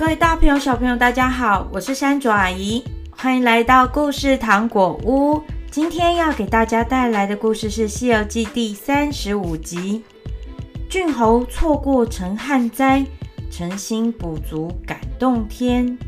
各位大朋友、小朋友，大家好，我是山竹阿姨，欢迎来到故事糖果屋。今天要给大家带来的故事是《西游记》第三十五集。郡侯错过成旱灾，诚心补足感动天。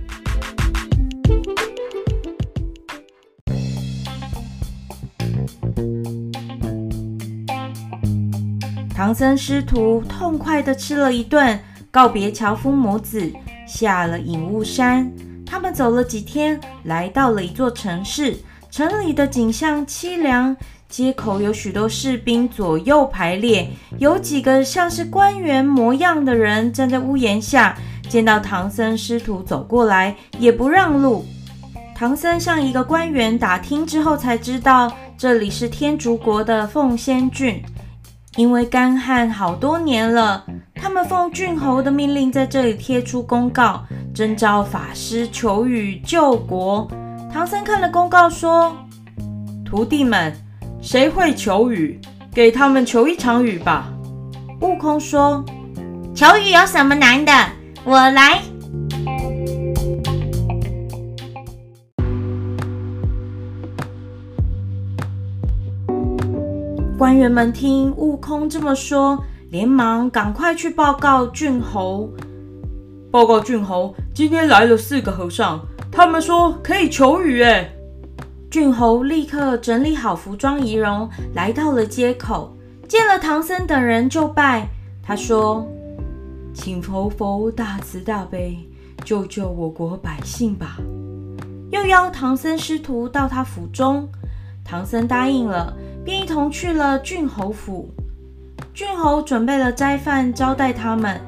唐僧师徒痛快地吃了一顿，告别樵夫母子。下了隐雾山，他们走了几天，来到了一座城市。城里的景象凄凉，街口有许多士兵左右排列，有几个像是官员模样的人站在屋檐下，见到唐僧师徒走过来，也不让路。唐僧向一个官员打听之后，才知道这里是天竺国的凤仙郡，因为干旱好多年了。他们奉郡侯的命令，在这里贴出公告，征召法师求雨救国。唐僧看了公告，说：“徒弟们，谁会求雨？给他们求一场雨吧。”悟空说：“求雨有什么难的？我来。”官员们听悟空这么说。连忙赶快去报告郡侯。报告郡侯，今天来了四个和尚，他们说可以求雨。哎，郡侯立刻整理好服装仪容，来到了街口，见了唐僧等人就拜。他说：“请佛佛大慈大悲，救救我国百姓吧。”又邀唐僧师徒到他府中，唐僧答应了，便一同去了郡侯府。郡侯准备了斋饭招待他们。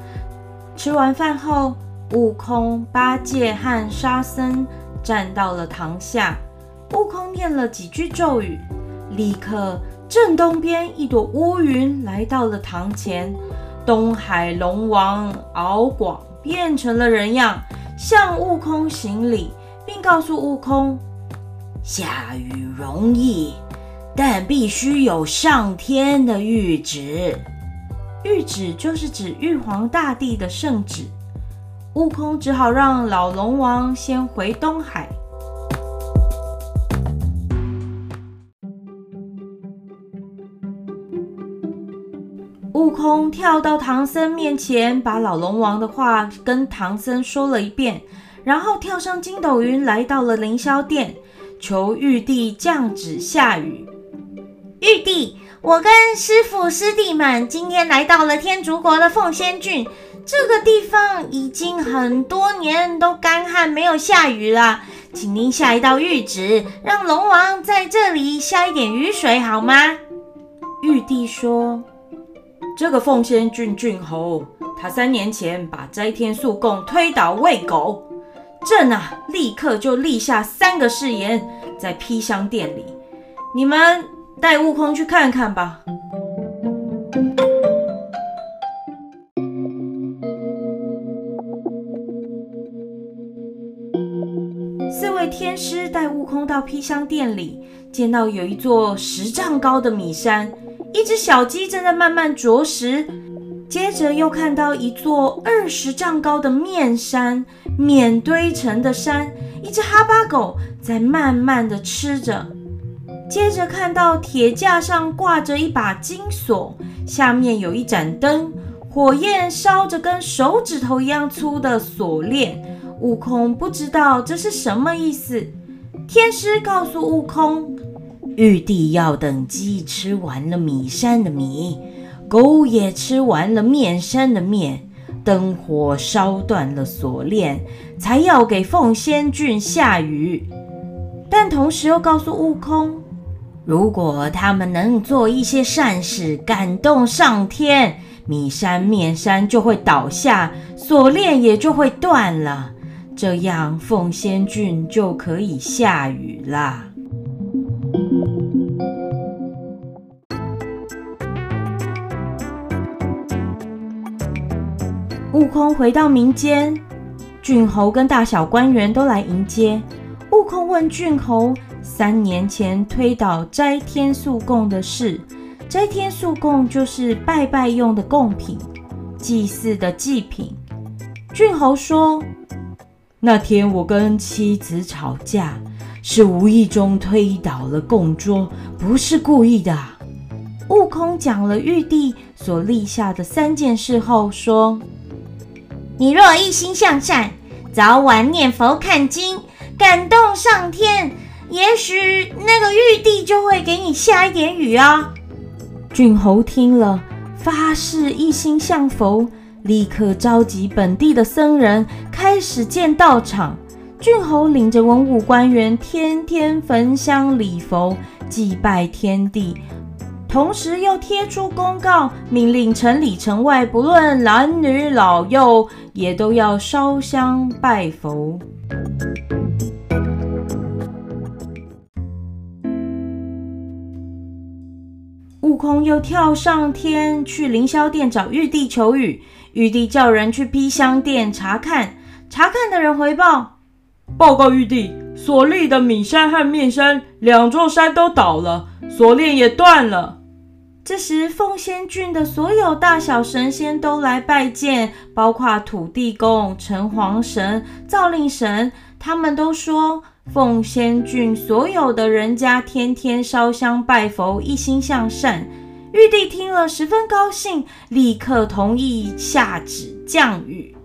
吃完饭后，悟空、八戒和沙僧站到了堂下。悟空念了几句咒语，立刻正东边一朵乌云来到了堂前。东海龙王敖广变成了人样，向悟空行礼，并告诉悟空：下雨容易。但必须有上天的谕旨，谕旨就是指玉皇大帝的圣旨。悟空只好让老龙王先回东海。悟空跳到唐僧面前，把老龙王的话跟唐僧说了一遍，然后跳上筋斗云，来到了凌霄殿，求玉帝降旨下雨。玉帝，我跟师傅师弟们今天来到了天竺国的凤仙郡，这个地方已经很多年都干旱没有下雨了，请您下一道諭旨，让龙王在这里下一点雨水好吗？玉帝说：“这个凤仙郡郡侯，他三年前把斋天素供推倒喂狗，朕啊，立刻就立下三个誓言，在披香殿里，你们。”带悟空去看看吧。四位天师带悟空到披香殿里，见到有一座十丈高的米山，一只小鸡正在慢慢啄食。接着又看到一座二十丈高的面山，面堆成的山，一只哈巴狗在慢慢的吃着。接着看到铁架上挂着一把金锁，下面有一盏灯，火焰烧着跟手指头一样粗的锁链。悟空不知道这是什么意思。天师告诉悟空，玉帝要等鸡吃完了米山的米，狗也吃完了面山的面，灯火烧断了锁链，才要给凤仙郡下雨。但同时又告诉悟空。如果他们能做一些善事，感动上天，米山面山就会倒下，锁链也就会断了，这样凤仙郡就可以下雨啦。悟空回到民间，郡侯跟大小官员都来迎接。悟空问郡侯。三年前推倒斋天素供的事，斋天素供就是拜拜用的供品，祭祀的祭品。郡侯说：“那天我跟妻子吵架，是无意中推倒了供桌，不是故意的。悟空讲了玉帝所立下的三件事后说：“你若一心向善，早晚念佛看经，感动上天，也许那个玉帝就会给你下一点雨啊。”郡侯听了，发誓一心向佛，立刻召集本地的僧人，开始建道场。郡侯领着文武官员，天天焚香礼佛，祭拜天地。同时又贴出公告，命令城里城外，不论男女老幼，也都要烧香拜佛。空又跳上天去凌霄殿找玉帝求雨，玉帝叫人去披香殿查看，查看的人回报：报告玉帝，所立的米山和面山两座山都倒了，锁链也断了。这时，凤仙郡的所有大小神仙都来拜见，包括土地公、城隍神、造令神。他们都说，凤仙郡所有的人家天天烧香拜佛，一心向善。玉帝听了十分高兴，立刻同意下旨降雨。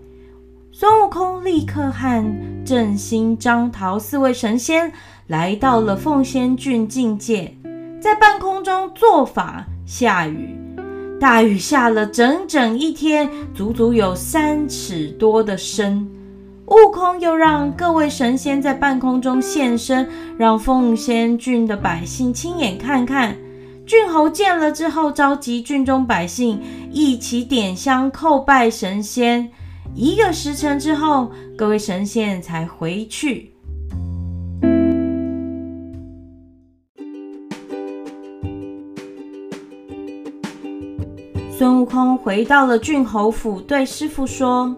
孙悟空立刻和正心、张桃四位神仙来到了凤仙郡境界，在半空中做法。下雨，大雨下了整整一天，足足有三尺多的深。悟空又让各位神仙在半空中现身，让凤仙郡的百姓亲眼看看。郡侯见了之后，召集郡中百姓一起点香叩拜神仙。一个时辰之后，各位神仙才回去。空回到了郡侯府，对师傅说：“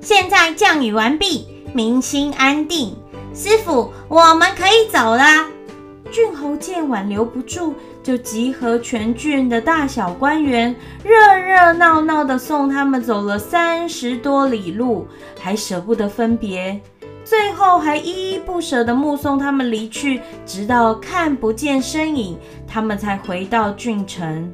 现在降雨完毕，民心安定。师傅，我们可以走了。”郡侯见挽留不住，就集合全郡的大小官员，热热闹闹地送他们走了三十多里路，还舍不得分别，最后还依依不舍地目送他们离去，直到看不见身影，他们才回到郡城。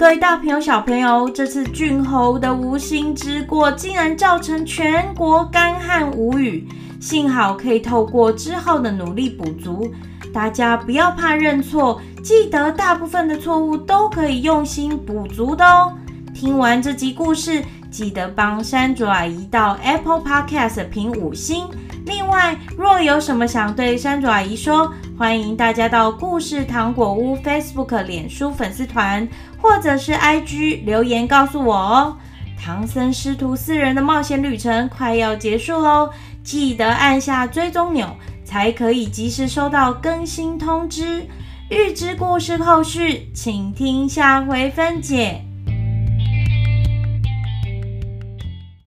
各位大朋友、小朋友，这次俊侯的无心之过，竟然造成全国干旱无雨。幸好可以透过之后的努力补足。大家不要怕认错，记得大部分的错误都可以用心补足的哦。听完这集故事，记得帮山竹阿姨到 Apple Podcast 评五星。另外，若有什么想对山竹阿姨说，欢迎大家到故事糖果屋 Facebook、脸书粉丝团，或者是 IG 留言告诉我哦。唐僧师徒四人的冒险旅程快要结束喽，记得按下追踪钮，才可以及时收到更新通知。预知故事后续，请听下回分解。